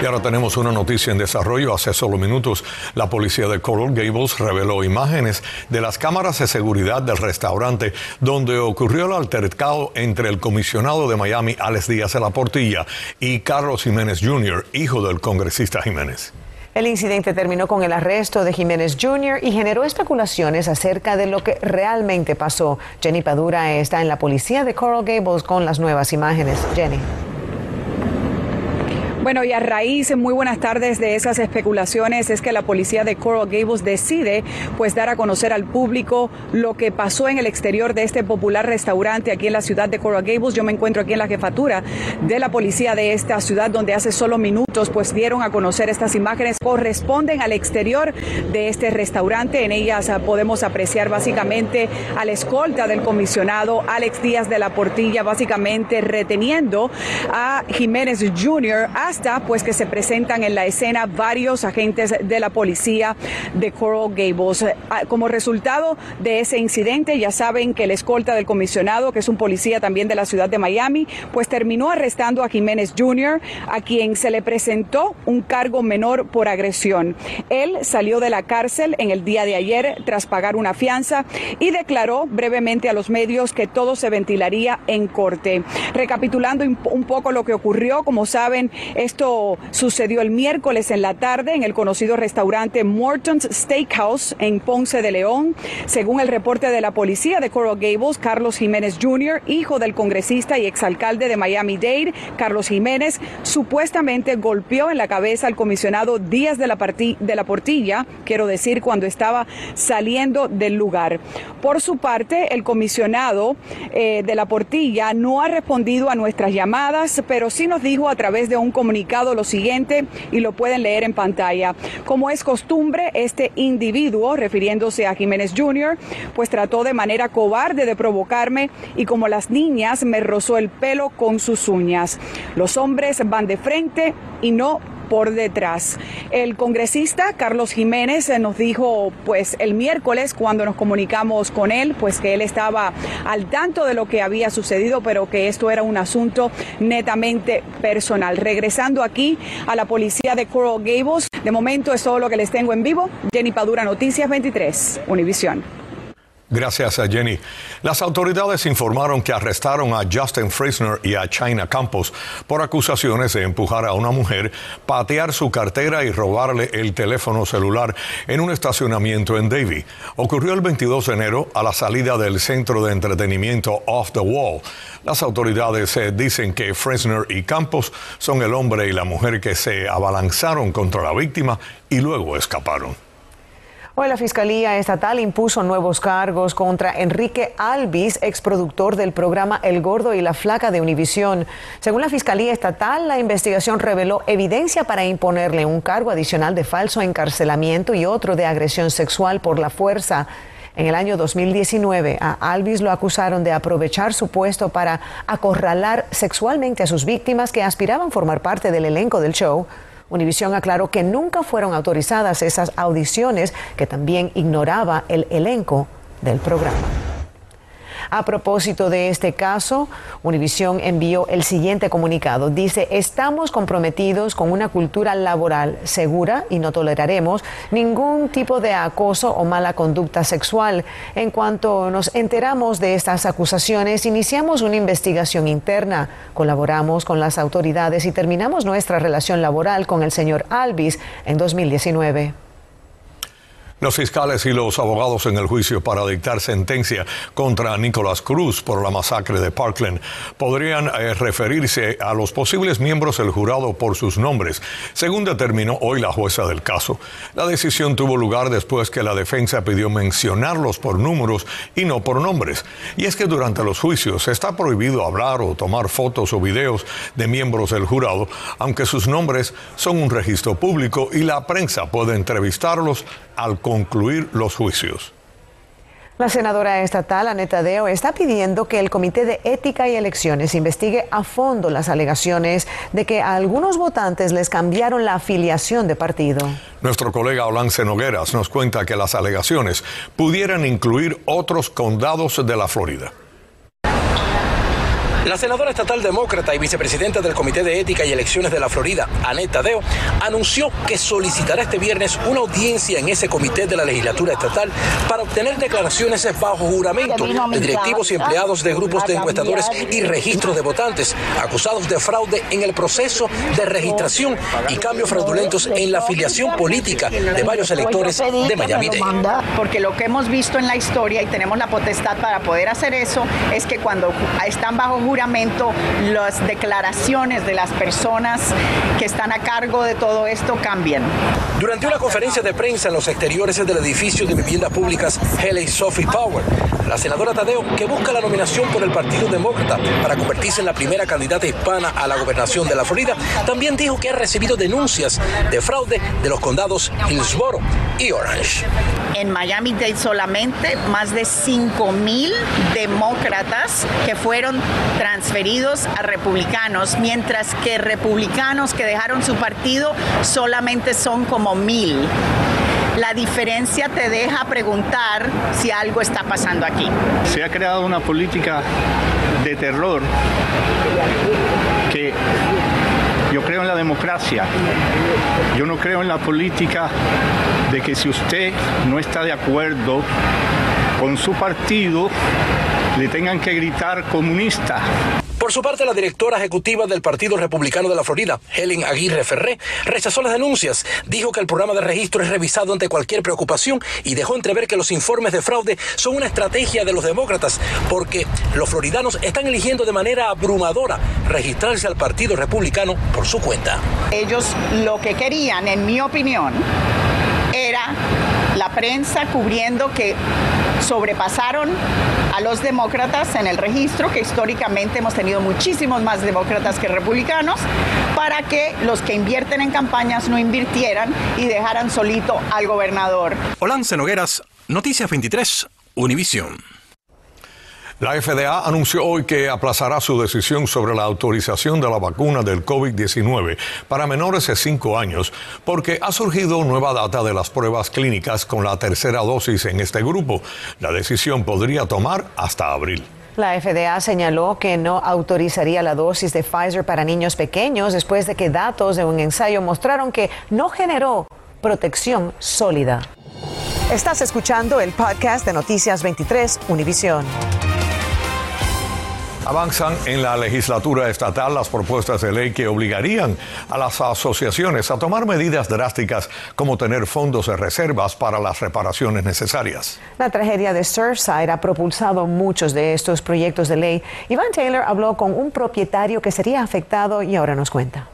Y ahora tenemos una noticia en desarrollo. Hace solo minutos, la policía de Coral Gables reveló imágenes de las cámaras de seguridad del restaurante donde ocurrió el altercado entre el comisionado de Miami, Alex Díaz de la Portilla, y Carlos Jiménez Jr., hijo del congresista Jiménez. El incidente terminó con el arresto de Jiménez Jr. y generó especulaciones acerca de lo que realmente pasó. Jenny Padura está en la policía de Coral Gables con las nuevas imágenes. Jenny. Bueno, y a raíz, muy buenas tardes, de esas especulaciones es que la policía de Coral Gables decide pues dar a conocer al público lo que pasó en el exterior de este popular restaurante aquí en la ciudad de Coral Gables. Yo me encuentro aquí en la jefatura de la policía de esta ciudad donde hace solo minutos pues dieron a conocer estas imágenes corresponden al exterior de este restaurante. En ellas ah, podemos apreciar básicamente a la escolta del comisionado Alex Díaz de la Portilla básicamente reteniendo a Jiménez Jr pues que se presentan en la escena varios agentes de la policía de Coral Gables. Ah, como resultado de ese incidente, ya saben que el escolta del comisionado, que es un policía también de la ciudad de Miami, pues terminó arrestando a Jiménez Jr., a quien se le presentó un cargo menor por agresión. Él salió de la cárcel en el día de ayer tras pagar una fianza y declaró brevemente a los medios que todo se ventilaría en corte. Recapitulando un poco lo que ocurrió, como saben, esto sucedió el miércoles en la tarde en el conocido restaurante Morton's Steakhouse en Ponce de León. Según el reporte de la policía de Coral Gables, Carlos Jiménez Jr., hijo del congresista y exalcalde de Miami-Dade, Carlos Jiménez, supuestamente golpeó en la cabeza al comisionado Díaz de la, de la Portilla, quiero decir, cuando estaba saliendo del lugar. Por su parte, el comisionado eh, de la Portilla no ha respondido a nuestras llamadas, pero sí nos dijo a través de un comunicado lo siguiente y lo pueden leer en pantalla. Como es costumbre, este individuo, refiriéndose a Jiménez Jr., pues trató de manera cobarde de provocarme y como las niñas me rozó el pelo con sus uñas. Los hombres van de frente y no por detrás. El congresista Carlos Jiménez eh, nos dijo pues el miércoles cuando nos comunicamos con él pues que él estaba al tanto de lo que había sucedido pero que esto era un asunto netamente personal. Regresando aquí a la policía de Coral Gables, de momento es todo lo que les tengo en vivo. Jenny Padura Noticias 23, Univisión. Gracias a Jenny. Las autoridades informaron que arrestaron a Justin Frisner y a China Campos por acusaciones de empujar a una mujer, patear su cartera y robarle el teléfono celular en un estacionamiento en Davie. Ocurrió el 22 de enero a la salida del centro de entretenimiento Off the Wall. Las autoridades eh, dicen que Fresner y Campos son el hombre y la mujer que se abalanzaron contra la víctima y luego escaparon. La Fiscalía Estatal impuso nuevos cargos contra Enrique Alvis, exproductor del programa El Gordo y la Flaca de Univisión. Según la Fiscalía Estatal, la investigación reveló evidencia para imponerle un cargo adicional de falso encarcelamiento y otro de agresión sexual por la fuerza. En el año 2019, a Alvis lo acusaron de aprovechar su puesto para acorralar sexualmente a sus víctimas que aspiraban formar parte del elenco del show. Univisión aclaró que nunca fueron autorizadas esas audiciones, que también ignoraba el elenco del programa. A propósito de este caso, Univisión envió el siguiente comunicado. Dice, estamos comprometidos con una cultura laboral segura y no toleraremos ningún tipo de acoso o mala conducta sexual. En cuanto nos enteramos de estas acusaciones, iniciamos una investigación interna, colaboramos con las autoridades y terminamos nuestra relación laboral con el señor Alvis en 2019. Los fiscales y los abogados en el juicio para dictar sentencia contra Nicolás Cruz por la masacre de Parkland podrían eh, referirse a los posibles miembros del jurado por sus nombres, según determinó hoy la jueza del caso. La decisión tuvo lugar después que la defensa pidió mencionarlos por números y no por nombres. Y es que durante los juicios está prohibido hablar o tomar fotos o videos de miembros del jurado, aunque sus nombres son un registro público y la prensa puede entrevistarlos al concluir los juicios. La senadora estatal Aneta Deo está pidiendo que el Comité de Ética y Elecciones investigue a fondo las alegaciones de que a algunos votantes les cambiaron la afiliación de partido. Nuestro colega Olance Nogueras nos cuenta que las alegaciones pudieran incluir otros condados de la Florida. La senadora estatal demócrata y vicepresidenta del Comité de Ética y Elecciones de la Florida, Aneta Deo, anunció que solicitará este viernes una audiencia en ese comité de la legislatura estatal para obtener declaraciones bajo juramento de directivos y empleados de grupos de encuestadores y registros de votantes acusados de fraude en el proceso de registración y cambios fraudulentos en la afiliación política de varios electores de Miami-Dade. Porque lo que hemos visto en la historia y tenemos la potestad para poder hacer eso es que cuando están bajo juramento las declaraciones de las personas que están a cargo de todo esto cambian. Durante una conferencia de prensa en los exteriores del edificio de viviendas públicas Haley Sophie Power, la senadora Tadeo, que busca la nominación por el Partido Demócrata para convertirse en la primera candidata hispana a la gobernación de la Florida, también dijo que ha recibido denuncias de fraude de los condados Hillsborough y Orange. En Miami-Dade solamente más de 5 mil demócratas que fueron transferidos a republicanos, mientras que republicanos que dejaron su partido solamente son como mil. La diferencia te deja preguntar si algo está pasando aquí. Se ha creado una política de terror que yo creo en la democracia. Yo no creo en la política de que si usted no está de acuerdo con su partido, le tengan que gritar comunista. Por su parte, la directora ejecutiva del Partido Republicano de la Florida, Helen Aguirre Ferré, rechazó las denuncias, dijo que el programa de registro es revisado ante cualquier preocupación y dejó entrever que los informes de fraude son una estrategia de los demócratas porque los floridanos están eligiendo de manera abrumadora registrarse al Partido Republicano por su cuenta. Ellos lo que querían, en mi opinión, era la prensa cubriendo que sobrepasaron a los demócratas en el registro, que históricamente hemos tenido muchísimos más demócratas que republicanos, para que los que invierten en campañas no invirtieran y dejaran solito al gobernador. Olance Nogueras, Noticias 23, Univisión. La FDA anunció hoy que aplazará su decisión sobre la autorización de la vacuna del COVID-19 para menores de 5 años porque ha surgido nueva data de las pruebas clínicas con la tercera dosis en este grupo. La decisión podría tomar hasta abril. La FDA señaló que no autorizaría la dosis de Pfizer para niños pequeños después de que datos de un ensayo mostraron que no generó protección sólida. Estás escuchando el podcast de Noticias 23 Univisión. Avanzan en la legislatura estatal las propuestas de ley que obligarían a las asociaciones a tomar medidas drásticas como tener fondos de reservas para las reparaciones necesarias. La tragedia de Surfside ha propulsado muchos de estos proyectos de ley. Iván Taylor habló con un propietario que sería afectado y ahora nos cuenta.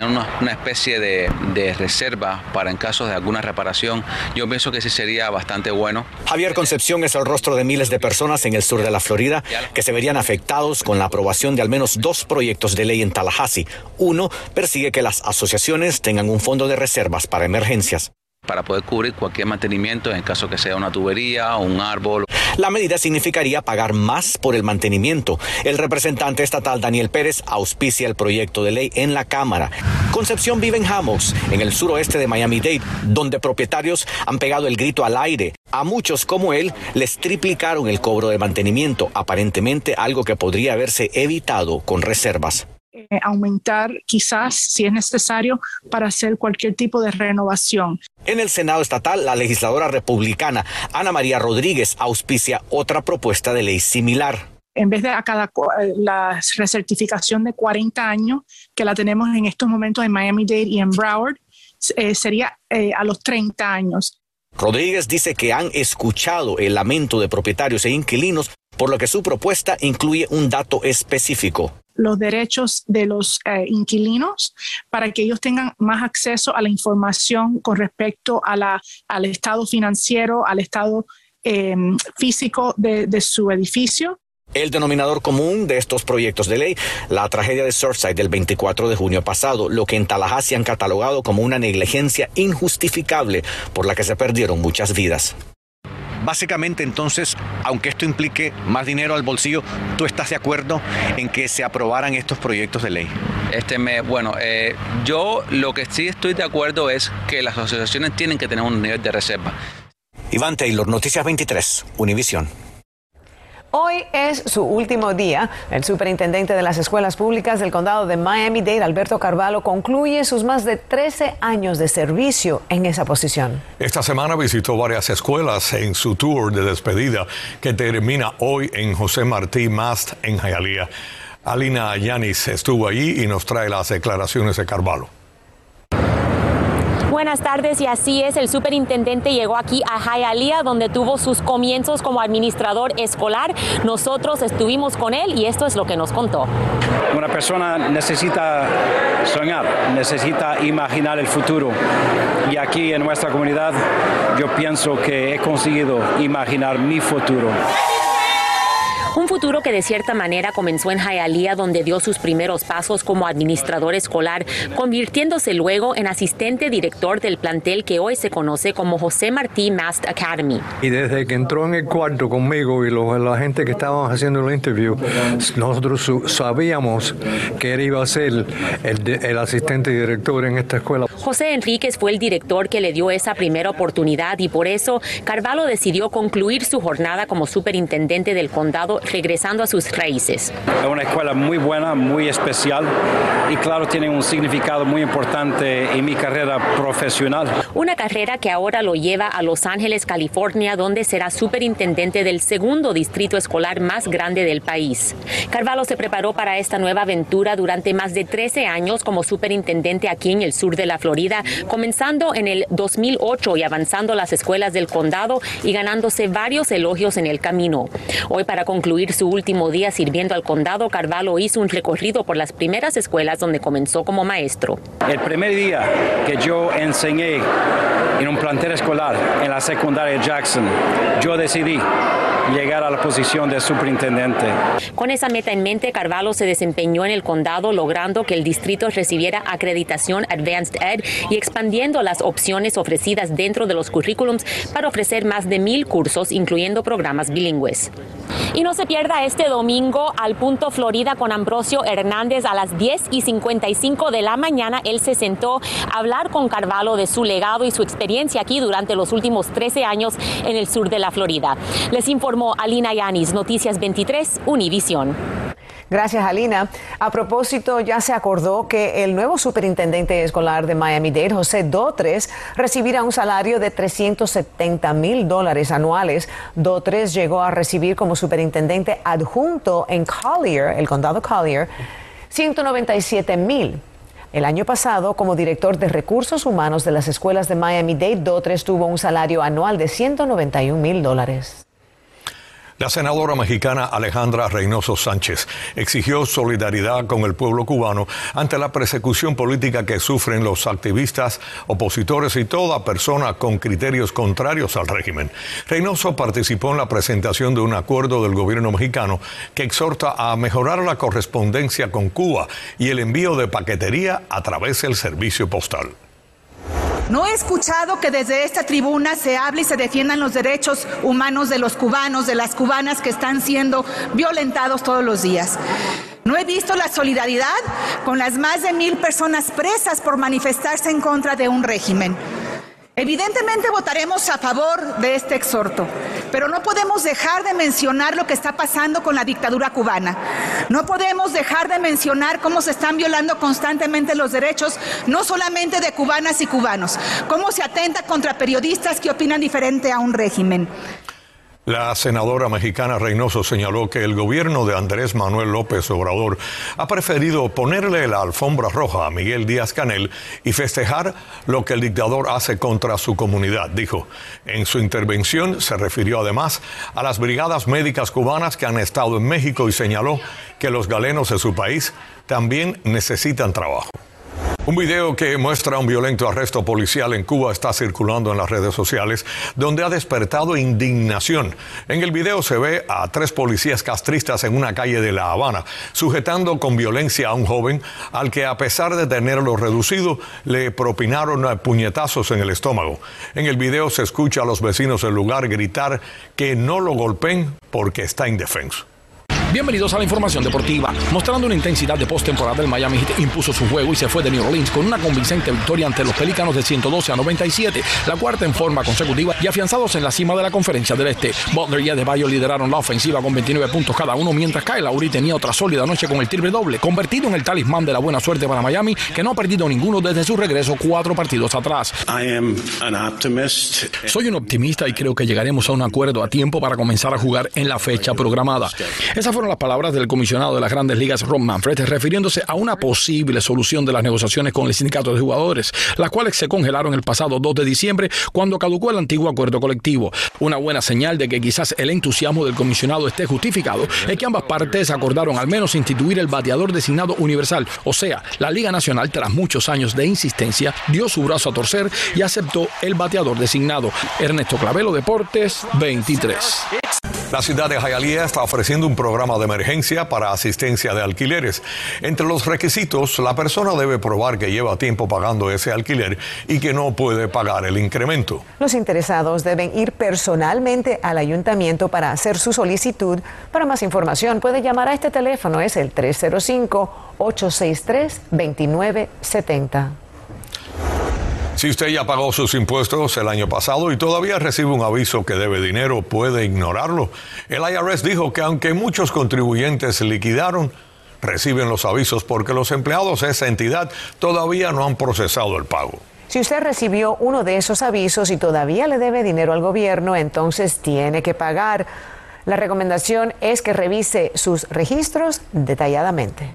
Una, una, especie de, de, reserva para en caso de alguna reparación. Yo pienso que sí sería bastante bueno. Javier Concepción es el rostro de miles de personas en el sur de la Florida que se verían afectados con la aprobación de al menos dos proyectos de ley en Tallahassee. Uno persigue que las asociaciones tengan un fondo de reservas para emergencias para poder cubrir cualquier mantenimiento en caso que sea una tubería o un árbol. La medida significaría pagar más por el mantenimiento. El representante estatal Daniel Pérez auspicia el proyecto de ley en la Cámara. Concepción vive en Hammocks, en el suroeste de Miami-Dade, donde propietarios han pegado el grito al aire. A muchos como él les triplicaron el cobro de mantenimiento, aparentemente algo que podría haberse evitado con reservas. Eh, aumentar quizás si es necesario para hacer cualquier tipo de renovación. En el Senado estatal, la legisladora republicana Ana María Rodríguez auspicia otra propuesta de ley similar. En vez de a cada la recertificación de 40 años que la tenemos en estos momentos en Miami-Dade y en Broward, eh, sería eh, a los 30 años. Rodríguez dice que han escuchado el lamento de propietarios e inquilinos, por lo que su propuesta incluye un dato específico los derechos de los eh, inquilinos para que ellos tengan más acceso a la información con respecto a la, al estado financiero, al estado em, físico de, su edificio. El denominador común de estos proyectos de ley, la tragedia de Surfside del 24 de junio pasado, lo que en Tallahassee han catalogado como una negligencia injustificable por la que se perdieron muchas vidas. Básicamente entonces, aunque esto implique más dinero al bolsillo, ¿tú estás de acuerdo en que se aprobaran estos proyectos de ley? Este me, bueno, eh, yo lo que sí estoy de acuerdo es que las asociaciones tienen que tener un nivel de reserva. Iván Taylor, Noticias 23, Univisión. Hoy es su último día. El superintendente de las escuelas públicas del condado de Miami-Dade, Alberto Carvalho, concluye sus más de 13 años de servicio en esa posición. Esta semana visitó varias escuelas en su tour de despedida que termina hoy en José Martí Mast en Hialeah. Alina Yanis estuvo allí y nos trae las declaraciones de Carvalho. Buenas tardes y así es, el superintendente llegó aquí a Hialeah donde tuvo sus comienzos como administrador escolar. Nosotros estuvimos con él y esto es lo que nos contó. Una persona necesita soñar, necesita imaginar el futuro y aquí en nuestra comunidad yo pienso que he conseguido imaginar mi futuro. Un futuro que de cierta manera comenzó en Hialeah, donde dio sus primeros pasos como administrador escolar, convirtiéndose luego en asistente director del plantel que hoy se conoce como José Martí Mast Academy. Y desde que entró en el cuarto conmigo y la gente que estábamos haciendo el interview, nosotros sabíamos que él iba a ser el asistente director en esta escuela. José Enríquez fue el director que le dio esa primera oportunidad y por eso Carvalho decidió concluir su jornada como superintendente del condado regresando a sus raíces. Es una escuela muy buena, muy especial y claro, tiene un significado muy importante en mi carrera profesional. Una carrera que ahora lo lleva a Los Ángeles, California, donde será superintendente del segundo distrito escolar más grande del país. Carvalho se preparó para esta nueva aventura durante más de 13 años como superintendente aquí en el sur de la Florida, comenzando en el 2008 y avanzando las escuelas del condado y ganándose varios elogios en el camino. Hoy para concluir su último día sirviendo al condado, Carvalho hizo un recorrido por las primeras escuelas donde comenzó como maestro. El primer día que yo enseñé en un plantel escolar en la secundaria Jackson, yo decidí llegar a la posición de superintendente. Con esa meta en mente, Carvalho se desempeñó en el condado logrando que el distrito recibiera acreditación Advanced Ed y expandiendo las opciones ofrecidas dentro de los currículums para ofrecer más de mil cursos, incluyendo programas bilingües. Y no se pierda este domingo al Punto Florida con Ambrosio Hernández a las 10 y 55 de la mañana. Él se sentó a hablar con Carvalho de su legado y su experiencia aquí durante los últimos 13 años en el sur de la Florida. Les informó Alina Yanis, Noticias 23, Univisión. Gracias, Alina. A propósito, ya se acordó que el nuevo superintendente escolar de Miami-Dade, José Dotres, recibirá un salario de 370 mil dólares anuales. Dotres llegó a recibir como superintendente adjunto en Collier, el condado Collier, 197 mil. El año pasado, como director de recursos humanos de las escuelas de Miami-Dade, Dotres tuvo un salario anual de 191 mil dólares. La senadora mexicana Alejandra Reynoso Sánchez exigió solidaridad con el pueblo cubano ante la persecución política que sufren los activistas, opositores y toda persona con criterios contrarios al régimen. Reynoso participó en la presentación de un acuerdo del gobierno mexicano que exhorta a mejorar la correspondencia con Cuba y el envío de paquetería a través del servicio postal. No he escuchado que desde esta tribuna se hable y se defiendan los derechos humanos de los cubanos, de las cubanas que están siendo violentados todos los días. No he visto la solidaridad con las más de mil personas presas por manifestarse en contra de un régimen. Evidentemente votaremos a favor de este exhorto, pero no podemos dejar de mencionar lo que está pasando con la dictadura cubana. No podemos dejar de mencionar cómo se están violando constantemente los derechos, no solamente de cubanas y cubanos, cómo se atenta contra periodistas que opinan diferente a un régimen. La senadora mexicana Reynoso señaló que el gobierno de Andrés Manuel López Obrador ha preferido ponerle la alfombra roja a Miguel Díaz Canel y festejar lo que el dictador hace contra su comunidad, dijo. En su intervención se refirió además a las brigadas médicas cubanas que han estado en México y señaló que los galenos de su país también necesitan trabajo. Un video que muestra un violento arresto policial en Cuba está circulando en las redes sociales, donde ha despertado indignación. En el video se ve a tres policías castristas en una calle de La Habana, sujetando con violencia a un joven al que a pesar de tenerlo reducido, le propinaron puñetazos en el estómago. En el video se escucha a los vecinos del lugar gritar que no lo golpeen porque está indefenso. Bienvenidos a la información deportiva. Mostrando una intensidad de postemporada, el Miami Heat impuso su juego y se fue de New Orleans con una convincente victoria ante los Pelícanos de 112 a 97, la cuarta en forma consecutiva y afianzados en la cima de la conferencia del Este. Butler y Adebayo lideraron la ofensiva con 29 puntos cada uno, mientras Kyle Lowry tenía otra sólida noche con el triple doble, convertido en el talismán de la buena suerte para Miami, que no ha perdido ninguno desde su regreso cuatro partidos atrás. Soy un optimista y creo que llegaremos a un acuerdo a tiempo para comenzar a jugar en la fecha programada. Esa fueron las palabras del comisionado de las grandes ligas, Ron Manfred, refiriéndose a una posible solución de las negociaciones con el sindicato de jugadores, las cuales se congelaron el pasado 2 de diciembre cuando caducó el antiguo acuerdo colectivo. Una buena señal de que quizás el entusiasmo del comisionado esté justificado es que ambas partes acordaron al menos instituir el bateador designado universal, o sea, la Liga Nacional, tras muchos años de insistencia, dio su brazo a torcer y aceptó el bateador designado. Ernesto Clavelo, Deportes 23. La ciudad de Hialeah está ofreciendo un programa de emergencia para asistencia de alquileres. Entre los requisitos, la persona debe probar que lleva tiempo pagando ese alquiler y que no puede pagar el incremento. Los interesados deben ir personalmente al ayuntamiento para hacer su solicitud. Para más información puede llamar a este teléfono, es el 305-863-2970. Si usted ya pagó sus impuestos el año pasado y todavía recibe un aviso que debe dinero, puede ignorarlo. El IRS dijo que aunque muchos contribuyentes liquidaron, reciben los avisos porque los empleados de esa entidad todavía no han procesado el pago. Si usted recibió uno de esos avisos y todavía le debe dinero al gobierno, entonces tiene que pagar. La recomendación es que revise sus registros detalladamente.